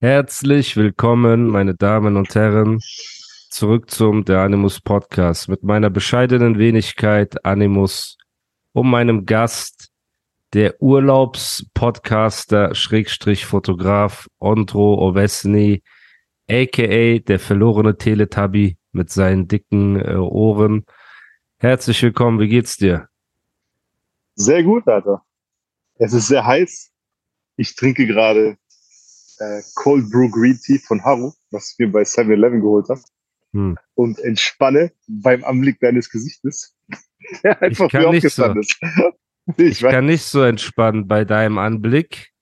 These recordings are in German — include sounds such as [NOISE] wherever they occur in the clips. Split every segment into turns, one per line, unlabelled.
Herzlich willkommen, meine Damen und Herren, zurück zum Der Animus Podcast mit meiner bescheidenen Wenigkeit Animus und meinem Gast, der Urlaubspodcaster Schrägstrich Fotograf Ondro Ovesny, aka der verlorene Teletubby mit seinen dicken äh, Ohren. Herzlich willkommen, wie geht's dir?
Sehr gut, Alter. Es ist sehr heiß. Ich trinke gerade äh, Cold Brew Green Tea von Haru, was ich mir bei 7-Eleven geholt habe.
Hm.
Und entspanne beim Anblick deines Gesichtes. [LAUGHS] Der einfach
Ich nicht
aufgestanden ist. [LAUGHS]
Ich
weiß-
kann nicht so entspannen bei deinem Anblick,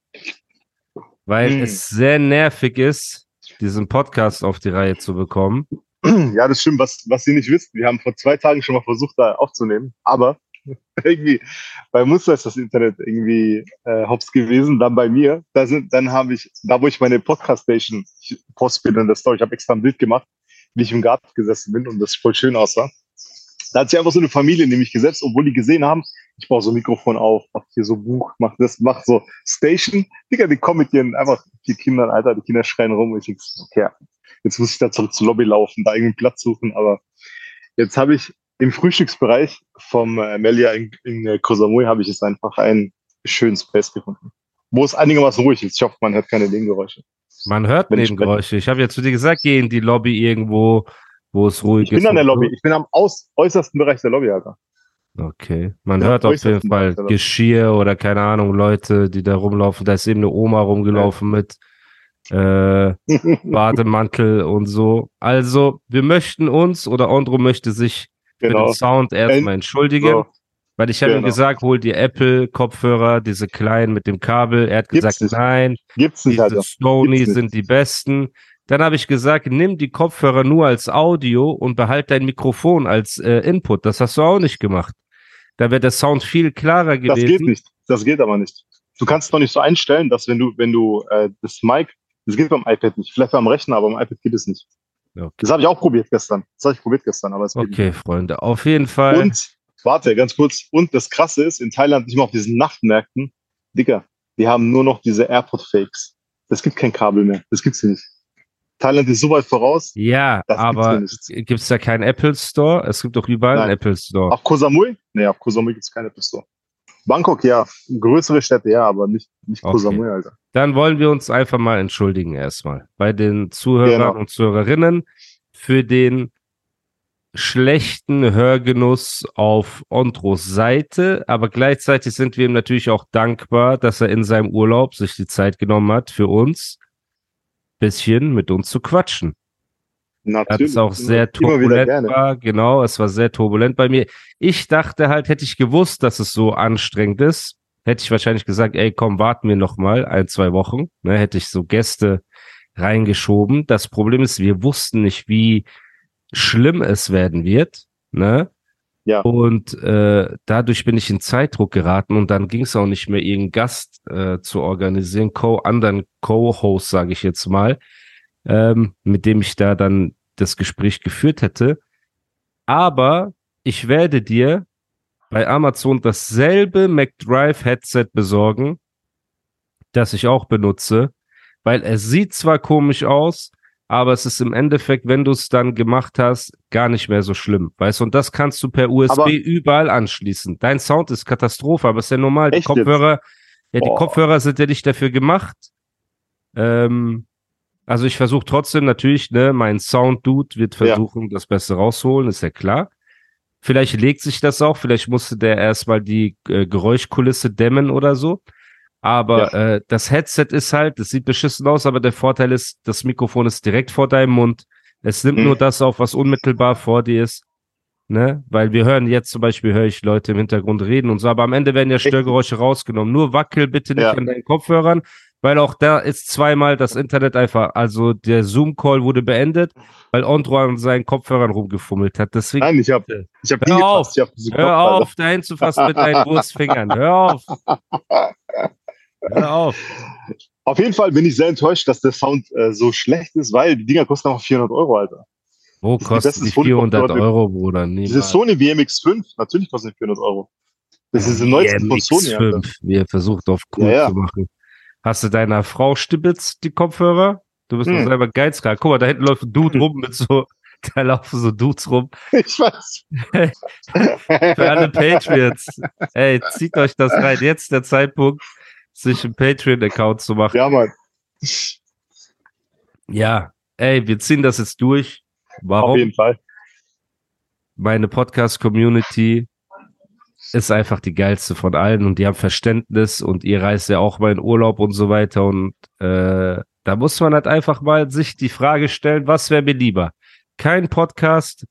weil
Hm.
es sehr nervig ist, diesen Podcast auf die Reihe zu bekommen. [CLEARS THROAT]
Ja, das stimmt. Was, was ihr nicht wisst, wir haben vor zwei Tagen schon mal versucht, da aufzunehmen, aber [LAUGHS] irgendwie bei Muster ist das Internet irgendwie äh, hops gewesen, dann bei mir. Da sind, dann habe ich, da wo ich meine Podcast-Station poste in der Story, ich habe extra ein Bild gemacht, wie ich im Garten gesessen bin und das voll schön aussah. Da hat sich einfach so eine Familie nämlich gesetzt, obwohl die gesehen haben, ich baue so ein Mikrofon auf, mach hier so Buch, mach das, mach so Station. Digga, die kommen mit ihren einfach die Kinder, Alter, die Kinder schreien rum und ich denk, so, okay, jetzt muss ich da zurück zur Lobby laufen, da irgendeinen Platz suchen, aber jetzt habe ich im Frühstücksbereich vom äh, Melia in, in äh, Koh Samui habe ich jetzt einfach einen schönen Space gefunden, wo es einigermaßen ruhig ist. Ich hoffe, man hört keine Nebengeräusche.
Man hört
Wenn ich
Nebengeräusche. Ich habe ja zu dir gesagt, geh in die Lobby irgendwo, wo es ruhig
Ich bin
ist.
an der
und so.
Lobby, ich bin am aus, äußersten Bereich der Lobby, Alter.
Okay. Man
Ja,
hört auf jeden Fall
der.
Geschirr oder keine Ahnung, Leute, die da rumlaufen. Da ist eben eine Oma rumgelaufen mit äh, [LAUGHS] Bademantel und so. Also, wir möchten uns oder Andro möchte sich für
genau.
den Sound erstmal entschuldigen.
So.
Weil ich habe ihm
Genau.
gesagt, hol dir Apple-Kopfhörer, diese kleinen mit dem Kabel. Er hat
Gibt's
gesagt,
nicht.
nein,
Gibt's nicht,
diese. Sony
Gibt's nicht.
sind die besten. Dann habe ich gesagt, nimm die Kopfhörer nur als Audio und behalt dein Mikrofon als äh, Input. Das hast du auch nicht gemacht. Da wäre der Sound viel klarer
Das
gewesen.
geht nicht. Das geht aber nicht. Du kannst doch nicht so einstellen, dass wenn du, wenn du äh, das Mic, das geht beim iPad nicht. Vielleicht beim Rechner, aber beim iPad geht es nicht.
Okay.
Das habe ich auch probiert gestern. Das habe ich probiert gestern, aber es geht
Okay, Freunde. Auf jeden Fall.
Und, warte, ganz kurz. Und das Krasse ist, in Thailand, nicht mal auf diesen Nachtmärkten, Dicker, die haben nur noch diese AirPod-Fakes. Es gibt kein Kabel mehr. Das gibt's hier nicht. Thailand ist so weit voraus.
ja, aber gibt es da keinen Apple Store? Es gibt doch überall einen
Nein.
Apple Store.
Auf Koh Samui? Nee, auf Koh Samui gibt's keine Apple Store. Bangkok, ja. Größere Städte, ja, aber nicht, nicht Koh
Okay.
Samui, Alter.
Dann wollen wir uns einfach mal entschuldigen erstmal bei den Zuhörern
Genau.
und Zuhörerinnen für den schlechten Hörgenuss auf Ondros Seite, aber gleichzeitig sind wir ihm natürlich auch dankbar, dass er in seinem Urlaub sich die Zeit genommen hat, für uns bisschen mit uns zu quatschen. Das
Natürlich.
ist auch sehr turbulent war, genau, es war sehr turbulent bei mir. Ich dachte halt, hätte ich gewusst, dass es so anstrengend ist, hätte ich wahrscheinlich gesagt, ey, komm, warten wir noch mal ein, zwei Wochen, ne, hätte ich so Gäste reingeschoben. Das Problem ist, wir wussten nicht, wie schlimm es werden wird, ne?
Ja.
Und äh, dadurch bin ich in Zeitdruck geraten und dann ging es auch nicht mehr, irgendeinen Gast äh, zu organisieren, co anderen Co-Host, sage ich jetzt mal, ähm, mit dem ich da dann das Gespräch geführt hätte. Aber ich werde dir bei Amazon dasselbe McDrive Headset besorgen, das ich auch benutze, weil es sieht zwar komisch aus, aber es ist im Endeffekt, wenn du es dann gemacht hast, gar nicht mehr so schlimm. Weißt du, und das kannst du per USB
Aber-
überall anschließen. Dein Sound ist Katastrophe, aber ist ja normal. Die
jetzt?
Kopfhörer, ja, die. Kopfhörer sind ja nicht dafür gemacht. Ähm, also ich versuche trotzdem natürlich, ne, mein Sound-Dude wird
Ja.
versuchen, das Beste rausholen, ist ja klar. Vielleicht legt sich das auch, vielleicht musste der erstmal die äh, Geräuschkulisse dämmen oder so. Aber äh, das Headset ist halt, das sieht beschissen aus, aber der Vorteil ist, das Mikrofon ist direkt vor deinem Mund. Es nimmt
Mhm.
nur das auf, was unmittelbar vor dir ist. ne? Weil wir hören jetzt zum Beispiel, höre ich Leute im Hintergrund reden und so, aber am Ende werden ja Störgeräusche rausgenommen. Nur wackel bitte nicht
Ja.
an deinen Kopfhörern, weil auch da ist zweimal das Internet einfach, also der Zoom-Call wurde beendet, weil Andro an seinen Kopfhörern rumgefummelt hat. Deswegen
Nein, ich habe ich hab
Hör auf.
Ich hab diese
hör auf, dahin zu fassen mit deinen Wurstfingern. Hör auf. Hör auf.
Auf jeden Fall bin ich sehr enttäuscht, dass der Sound äh, so schlecht ist, weil die Dinger kosten einfach 400 Euro, Alter.
Wo
die
kosten die
Sony
400
Kopfhörer.
Euro, Bruder?
Diese
Niemals.
Sony WMX5, natürlich kosten die 400 Euro. Das ist die neueste von Sony, Alter.
MX5, wie er versucht auf cool
Ja, ja.
zu machen. Hast du deiner Frau stibitzt die Kopfhörer? Du bist doch
Hm.
selber geizkrank. Guck mal, da hinten läuft ein Dude [LAUGHS] rum mit so, da laufen so Dudes rum.
Ich weiß. [LAUGHS]
Für alle Patriots. Ey, zieht euch das rein. Jetzt der Zeitpunkt, sich einen Patreon-Account zu machen.
Ja, Mann.
Ja, ey, wir ziehen das jetzt durch.
Auf
Warum?
jeden Fall.
Meine Podcast-Community ist einfach die geilste von allen und die haben Verständnis und ihr reist ja auch mal in Urlaub und so weiter und äh, da muss man halt einfach mal sich die Frage stellen, was wäre mir lieber? Kein Podcast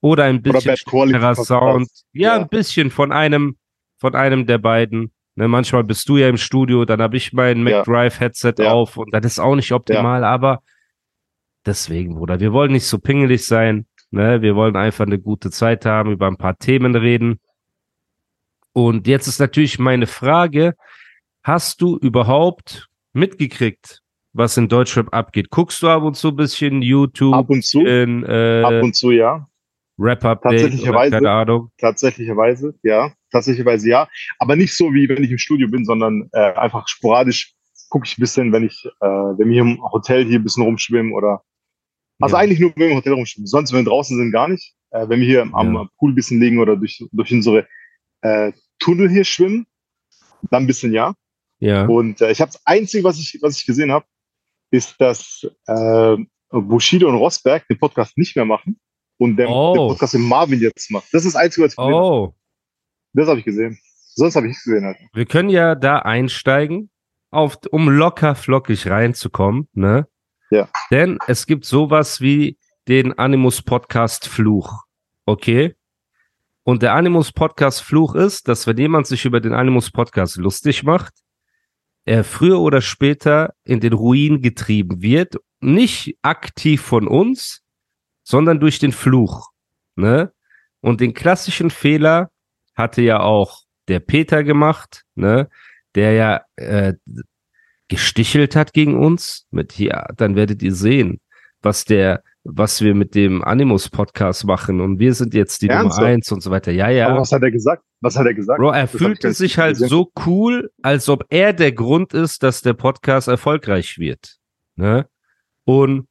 oder ein
Oder
bisschen
Podcast.
Sound? Ja,
Ja.
ein bisschen von einem, von einem der beiden. Ne, manchmal bist du ja im Studio, dann habe ich mein
Ja.
McDrive-Headset
Ja.
auf und das ist auch nicht optimal, aber deswegen, Bruder, wir wollen nicht so pingelig sein. Ne? Wir wollen einfach eine gute Zeit haben, über ein paar Themen reden. Und jetzt ist natürlich meine Frage, hast du überhaupt mitgekriegt, was in Deutschrap abgeht? Guckst du ab und zu ein bisschen YouTube,
Ab und zu.
in äh,
Ab und zu, ja.
Rap-Update keine Ahnung?
Tatsächlicherweise, ja. Tatsächlicherweise, ja. Aber nicht so, wie wenn ich im Studio bin, sondern äh, einfach sporadisch gucke ich ein bisschen, wenn ich, äh, wenn wir hier im Hotel hier ein bisschen rumschwimmen oder. Also
Ja.
eigentlich nur, wenn wir im Hotel rumschwimmen. Sonst, wenn wir draußen sind, gar nicht. Äh, wenn wir hier am
Ja.
Pool ein bisschen liegen oder durch, durch unsere äh, Tunnel hier schwimmen, dann ein bisschen ja.
Ja.
Und äh, ich habe das Einzige, was ich, was ich gesehen habe, ist, dass äh, Bushido und Rosberg den Podcast nicht mehr machen und der,
Oh.
den Podcast im Marvin jetzt macht. Das ist das Einzige, was ich gesehen habe.
Oh,
Das habe ich gesehen. Sonst habe ich nichts gesehen. Halt.
wir können ja da einsteigen, auf, um locker flockig reinzukommen, ne?
Ja.
Denn es gibt sowas wie den Animus Podcast Fluch. Okay? Und der Animus Podcast Fluch ist, dass wenn jemand sich über den Animus Podcast lustig macht, er früher oder später in den Ruin getrieben wird. Nicht aktiv von uns, sondern durch den Fluch. Ne? Und den klassischen Fehler hatte ja auch der Peter gemacht, ne? der ja äh, gestichelt hat gegen uns. Mit ja, dann werdet ihr sehen, was der, was wir mit dem Animus Podcast machen und wir sind jetzt die
Ernsthaft?
Nummer eins und so weiter. Ja,
Aber
ja.
was hat er gesagt? Was hat er gesagt?
Bro, er fühlte sich halt
gesehen.
so cool, als ob er der Grund ist, dass der Podcast erfolgreich wird. Ne? Und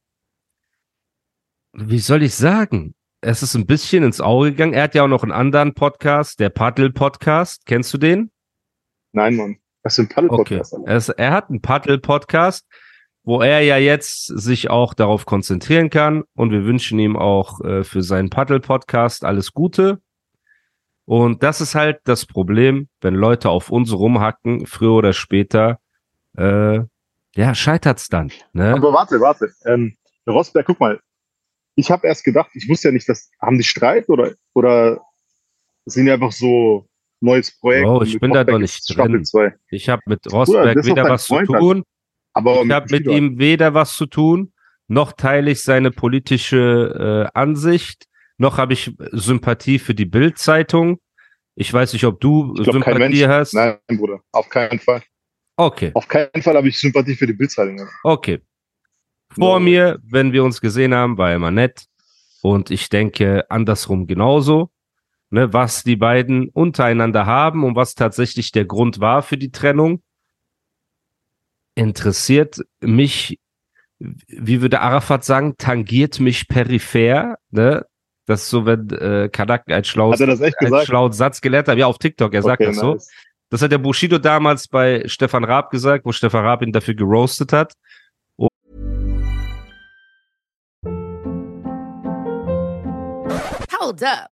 wie soll ich sagen? Es ist ein bisschen ins Auge gegangen. Er hat ja auch noch einen anderen Podcast, der Paddle-Podcast. Kennst du den?
Nein, Mann. Was für ein
Okay.
Paddel-Podcast.
Es, er hat einen Paddle-Podcast, wo er ja jetzt sich auch darauf konzentrieren kann. Und wir wünschen ihm auch äh, für seinen Paddle-Podcast alles Gute. Und das ist halt das Problem, wenn Leute auf uns rumhacken, früher oder später, äh, ja, scheitert's dann. Ne?
Aber warte, warte. Ähm, Rosberg, guck mal. Ich habe erst gedacht, ich wusste ja nicht, dass haben die Streit oder oder sind die einfach so neues Projekt? Und
ich bin da doch nicht drin. Ich habe mit Rosberg
doch
weder was zu
Freund, Alter.
tun.
Aber
Ich habe mit ihm weder was zu tun, noch teile ich seine politische äh, Ansicht, noch habe ich Sympathie für die Bild-Zeitung. Ich weiß nicht, ob du
glaub,
Sympathie hast.
Nein, Bruder, auf keinen Fall.
Okay,
Auf keinen Fall habe ich Sympathie für die Bildzeitung. Alter.
okay. Vor
No.
mir, wenn wir uns gesehen haben, war er immer nett. Und ich denke andersrum genauso. Ne, was die beiden untereinander haben und was tatsächlich der Grund war für die Trennung, interessiert mich, wie würde Arafat sagen, tangiert mich peripher. Ne? Das ist so, wenn äh, Kanak einen schlauen, einen schlauen Satz gelernt hat. Ja, auf TikTok, er sagt
Okay,
das so.
nice.
Das hat der Bushido damals bei Stefan Raab gesagt, wo Stefan Raab ihn dafür geroastet hat.
Hold up.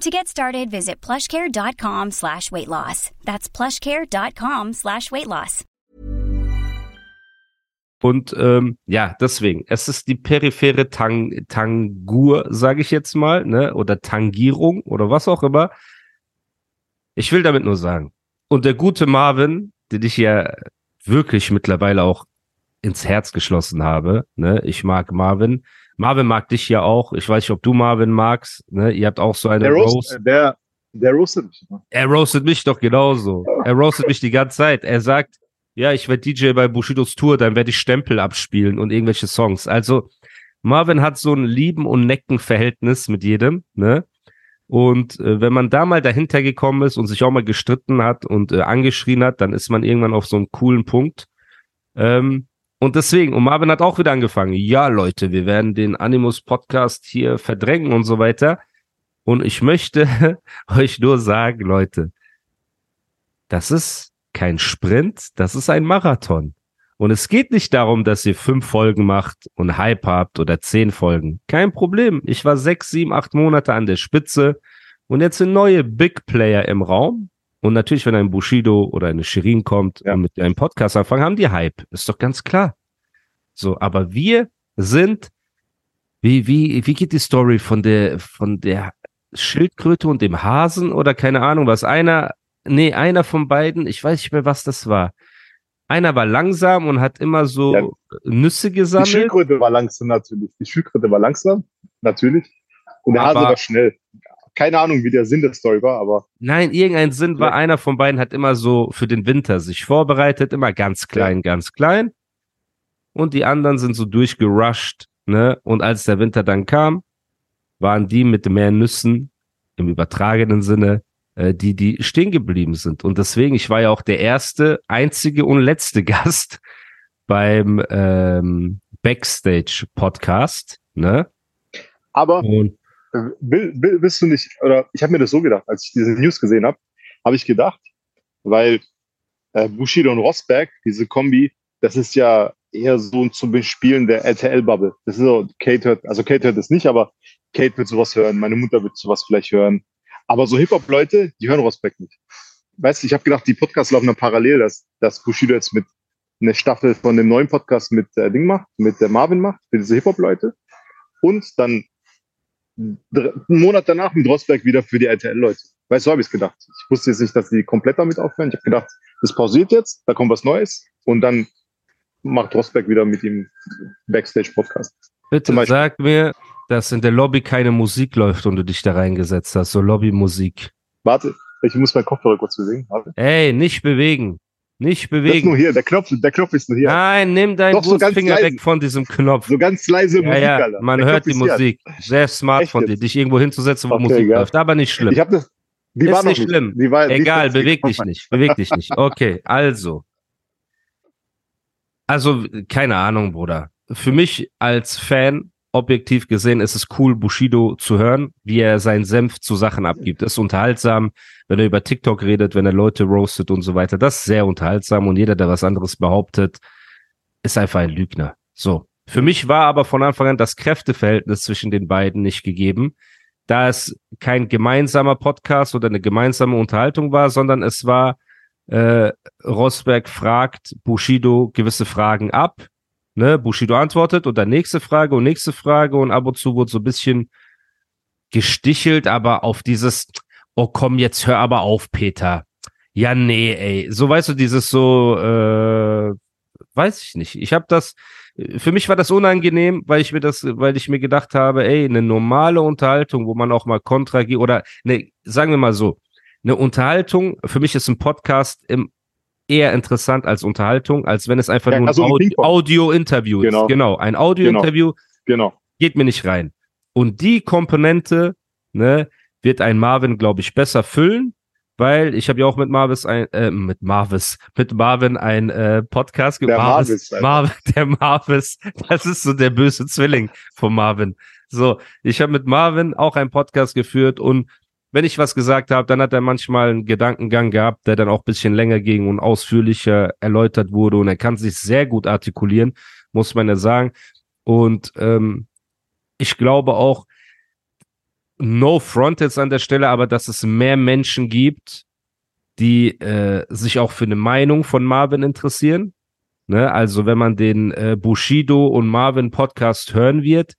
To get started, visit plushcare.com slash weight loss. That's plushcare.com slash weight loss.
Und ähm, ja, deswegen, es ist die periphere Tang Tangur, sage ich jetzt mal, ne? Oder Tangierung oder was auch immer. Ich will damit nur sagen. Und der gute Marvin, den ich ja wirklich mittlerweile auch ins Herz geschlossen habe, ne? Ich mag Marvin. Marvin mag dich ja auch. Ich weiß nicht, ob du Marvin magst. Ne? Ihr habt auch so eine
Der,
Roast.
roast, der, der roastet mich.
Er roastet mich doch genauso. Er roastet mich die ganze Zeit. Er sagt, ja, ich werde DJ bei Bushidos Tour, dann werde ich Stempel abspielen und irgendwelche Songs. Also Marvin hat so ein Lieben- und Necken-Verhältnis mit jedem, ne? Und äh, wenn man da mal dahinter gekommen ist und sich auch mal gestritten hat und äh, angeschrien hat, dann ist man irgendwann auf so einem coolen Punkt. Ähm, und deswegen, und Marvin hat auch wieder angefangen. Ja, Leute, wir werden den Animus Podcast hier verdrängen und so weiter. Und ich möchte [LAUGHS] euch nur sagen, Leute, das ist kein Sprint, das ist ein Marathon. Und es geht nicht darum, dass ihr fünf Folgen macht und Hype habt oder zehn Folgen. Kein Problem. Ich war sechs, sieben, acht Monate an der Spitze und jetzt sind neue Big Player im Raum. Und natürlich, wenn ein Bushido oder eine Shirin kommt
Ja.
und mit einem Podcast anfangen, haben die Hype. Ist doch ganz klar. So, aber wir sind, wie, wie, wie geht die Story von der, von der Schildkröte und dem Hasen oder keine Ahnung was? Einer, nee, einer von beiden, ich weiß nicht mehr, was das war. Einer war langsam und hat immer so
Ja.
Nüsse
Die
gesammelt.
Schildkröte war langsam natürlich. Die Schildkröte war langsam, natürlich. Und der Hase
Aber-
war schnell. Keine Ahnung, wie der Sinn der Story war, aber
Nein, irgendein Sinn war,
Ja.
einer von beiden hat immer so für den Winter sich vorbereitet, immer ganz klein, ganz klein. Und die anderen sind so durchgerusht, ne? Und als der Winter dann kam, waren die mit mehr Nüssen im übertragenen Sinne, äh, die, die stehen geblieben sind. Und deswegen, ich war ja auch der erste, einzige und letzte [LAUGHS] Gast beim ähm, Backstage-Podcast, ne?
aber
Und
will, will, willst du nicht, oder ich habe mir das so gedacht, als ich diese News gesehen habe, habe ich gedacht, weil äh, Bushido und Rosberg, diese Kombi, das ist ja eher so ein zum Bespielen der RTL-Bubble. Das ist so, Kate hört, also Kate hört es nicht, aber Kate wird sowas hören, meine Mutter wird sowas vielleicht hören. Aber so Hip-Hop-Leute, die hören Rosberg nicht. Weißt du, ich habe gedacht, die Podcasts laufen dann parallel, dass, dass Bushido jetzt mit eine Staffel von dem neuen Podcast mit äh, Ding macht, mit der Marvin macht, für diese Hip-Hop-Leute. Und dann einen Monat danach mit Rosberg wieder für die RTL-Leute. Weißt du, so habe ich es gedacht. Ich wusste jetzt nicht, dass die komplett damit aufhören. Ich habe gedacht, das pausiert jetzt, da kommt was Neues und dann macht Rosberg wieder mit ihm Backstage-Podcast.
Bitte sag mir, dass in der Lobby keine Musik läuft und du dich da reingesetzt hast, so Lobbymusik.
Warte, ich muss meinen Kopfhörer kurz bewegen. Warte.
Ey, nicht bewegen. Nicht
Das ist nur
bewegen.
hier, der Knopf, der Knopf ist nur hier.
Nein, nimm deinen
Doch, so
Finger
leise.
weg von diesem Knopf.
So ganz leise
Ja,
Musik,
ja,
Alter.
man hört die
hier.
Musik. Sehr smart
Echt
von dir, dich irgendwo hinzusetzen, wo
Okay,
Musik
ja.
läuft. Aber nicht schlimm.
Ich habe das. Die
Ist
war
nicht schlimm.
Die war,
Egal, beweg dich nicht. Beweg dich nicht. Okay, also. Also, keine Ahnung, Bruder. Für mich als Fan, objektiv gesehen, ist es cool, Bushido zu hören, wie er seinen Senf zu Sachen abgibt. ist unterhaltsam, wenn er über TikTok redet, wenn er Leute roastet und so weiter. Das ist sehr unterhaltsam und jeder, der was anderes behauptet, ist einfach ein Lügner. So. Für mich war aber von Anfang an das Kräfteverhältnis zwischen den beiden nicht gegeben, da es kein gemeinsamer Podcast oder eine gemeinsame Unterhaltung war, sondern es war äh, Rosberg fragt Bushido gewisse Fragen ab, ne? Bushido antwortet und dann nächste Frage und nächste Frage und ab und zu wurde so ein bisschen gestichelt, aber auf dieses, oh komm, jetzt hör aber auf, Peter. Ja, nee, ey. So weißt du, dieses so, äh, weiß ich nicht. Ich habe das, für mich war das unangenehm, weil ich mir das, weil ich mir gedacht habe, ey, eine normale Unterhaltung, wo man auch mal Kontra geht oder ne, sagen wir mal so, eine Unterhaltung, für mich ist ein Podcast im, eher interessant als Unterhaltung, als wenn es einfach
Ja,
nur
also ein Ping-Pong.
Audio-Interview
Genau.
ist. Genau, ein Audio-Interview
Genau.
geht mir nicht rein. Und die Komponente, ne, wird ein Marvin, glaube ich, besser füllen, weil ich habe ja auch mit Marvis ein, äh, mit Marvis, mit Marvin ein äh, Podcast
Der
Marvis. Marvin, [LAUGHS] der Marvis, das ist so der böse Zwilling von Marvin. So, ich habe mit Marvin auch einen Podcast geführt und wenn ich was gesagt habe, dann hat er manchmal einen Gedankengang gehabt, der dann auch bisschen länger ging und ausführlicher erläutert wurde und er kann sich sehr gut artikulieren, muss man ja sagen. Und ähm, ich glaube auch, no front jetzt an der Stelle, aber dass es mehr Menschen gibt, die äh, sich auch für eine Meinung von Marvin interessieren. Ne? Also wenn man den äh, Bushido und Marvin Podcast hören wird,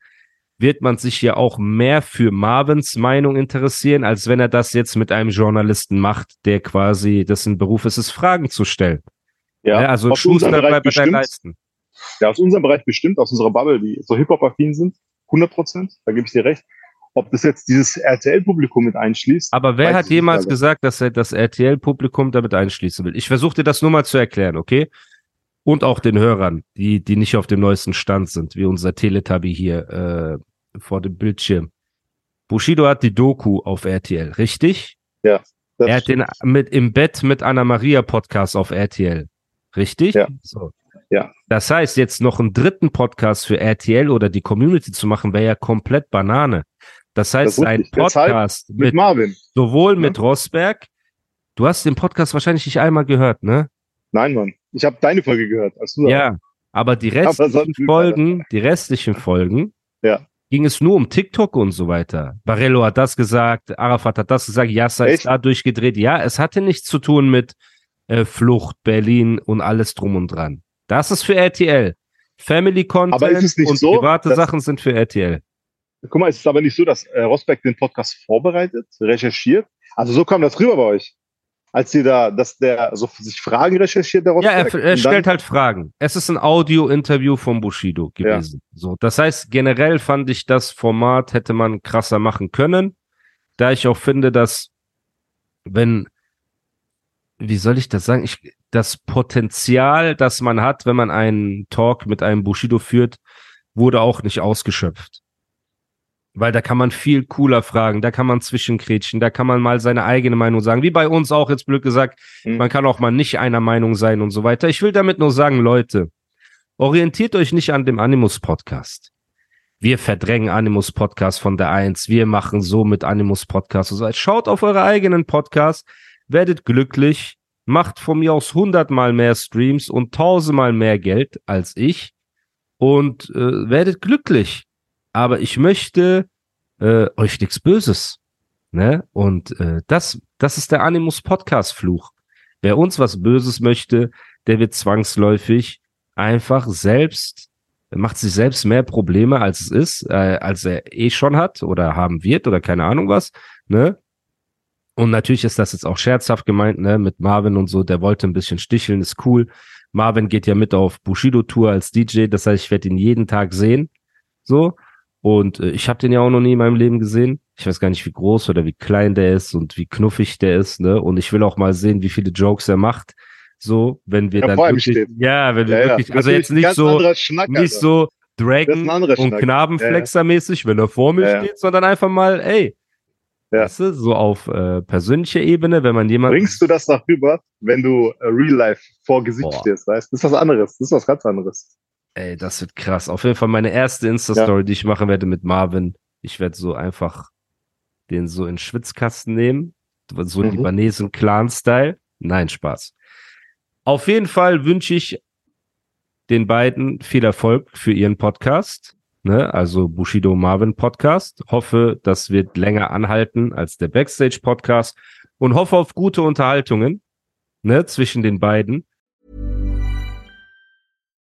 wird man sich ja auch mehr für Marvins Meinung interessieren, als wenn er das jetzt mit einem Journalisten macht, der quasi dessen Beruf ist, es Fragen zu stellen.
Ja,
Ne? Also
aus unserem
Schuster
Bereich
bleibt bei deinen
bestimmt.
Leisten.
Ja, aus unserem Bereich bestimmt, aus unserer Bubble, die so Hip-Hop-affin sind, 100 Prozent, da gebe ich dir recht. Ob das jetzt dieses RTL-Publikum mit einschließt,
Aber wer hat jemals gesagt, dass er das RTL-Publikum damit einschließen will? Ich versuche dir das nur mal zu erklären, okay? Und auch den Hörern, die, die nicht auf dem neuesten Stand sind, wie unser Teletubby hier äh, vor dem Bildschirm. Bushido hat die Doku auf RTL, richtig?
das
er hat den mit im Bett mit Anna Maria Podcast auf RTL, richtig?
Ja.
So.
Ja.
Das heißt, jetzt noch einen dritten Podcast für RTL oder die Community zu machen, wäre ja komplett Banane. Das heißt,
ist
ein Podcast
mit
mit
Marvin.
sowohl
Ja.
mit Rosberg, du hast den Podcast wahrscheinlich nicht einmal gehört, ne?
Nein, Mann. Ich habe deine Folge gehört.
Ja, aber die
Aber
restlichen
nicht,
Folgen, die restlichen Folgen,
Ja.
Ging es nur um TikTok und so weiter. Barello hat das gesagt, Arafat hat das gesagt, Yasser ist
Echt?
da durchgedreht. Ja, es hatte nichts zu tun mit äh, Flucht, Berlin und alles drum und dran. Das ist für RTL. Family Content
ist
und
so,
private Sachen sind für RTL.
Guck mal, es ist aber nicht so, dass äh, Rosberg den Podcast vorbereitet, recherchiert. Also so kam das rüber bei euch. Als ihr da, dass der so sich Fragen recherchiert, der
Ja, er, er stellt halt Fragen. Es ist ein Audio-Interview von Bushido gewesen. So, das heißt, generell fand ich das Format hätte man krasser machen können, da ich auch finde, dass wenn, wie soll ich das sagen, ich, das Potenzial, das man hat, wenn man einen Talk mit einem Bushido führt, wurde auch nicht ausgeschöpft. Weil da kann man viel cooler fragen, da kann man zwischenkrätschen, da kann man mal seine eigene Meinung sagen, wie bei uns auch jetzt blöd gesagt,
Mhm.
man kann auch mal nicht einer Meinung sein und so weiter. Ich will damit nur sagen, Leute, orientiert euch nicht an dem Animus Podcast. Wir verdrängen Animus Podcast von der Eins. Wir machen so mit Animus Podcast und so weiter. Schaut auf eure eigenen Podcasts, werdet glücklich, macht von mir aus hundertmal mehr Streams und tausendmal mehr Geld als ich und äh, werdet glücklich. Aber ich möchte äh, euch nichts Böses. Ne? Und äh, das, das ist der Animus Podcast Fluch. Wer uns was Böses möchte, der wird zwangsläufig einfach selbst, macht sich selbst mehr Probleme, als es ist, äh, als er eh schon hat oder haben wird oder keine Ahnung was, ne? Und natürlich ist das jetzt auch scherzhaft gemeint, ne, mit Marvin und so, der wollte ein bisschen sticheln, ist cool. Marvin geht ja mit auf Bushido-Tour als DJ, das heißt, ich werde ihn jeden Tag sehen, so. Und äh, ich habe den ja auch noch nie in meinem Leben gesehen. Ich weiß gar nicht, wie groß oder wie klein der ist und wie knuffig der ist, ne? Und ich will auch mal sehen, wie viele Jokes er macht. So, wenn wir
Ja,
dann wirklich,
steht.
ja, wenn wir
Ja, ja.
wirklich, also
Natürlich
jetzt nicht so,
Schnack,
nicht so Dragon und. Knabenflexer-mäßig, wenn er vor mir
Ja, ja.
steht, sondern einfach mal, ey,
Ja.
weißt du, so auf äh, persönlicher Ebene, wenn man jemanden
Bringst du das noch rüber, wenn du äh, Real Life vor Gesicht
Boah.
stehst, weißt? Das ist was anderes. Das ist was ganz anderes.
Ey, das wird krass. Auf jeden Fall meine erste Insta-Story, die ich machen werde mit Marvin. Ich werde so einfach den so in den Schwitzkasten nehmen. So
Mhm.
Libanesen-Clan-Style. Nein, Spaß. Auf jeden Fall wünsche ich den beiden viel Erfolg für ihren Podcast. Ne? Also Bushido Marvin Podcast. Hoffe, das wird länger anhalten als der Backstage Podcast und hoffe auf gute Unterhaltungen ne? zwischen den beiden.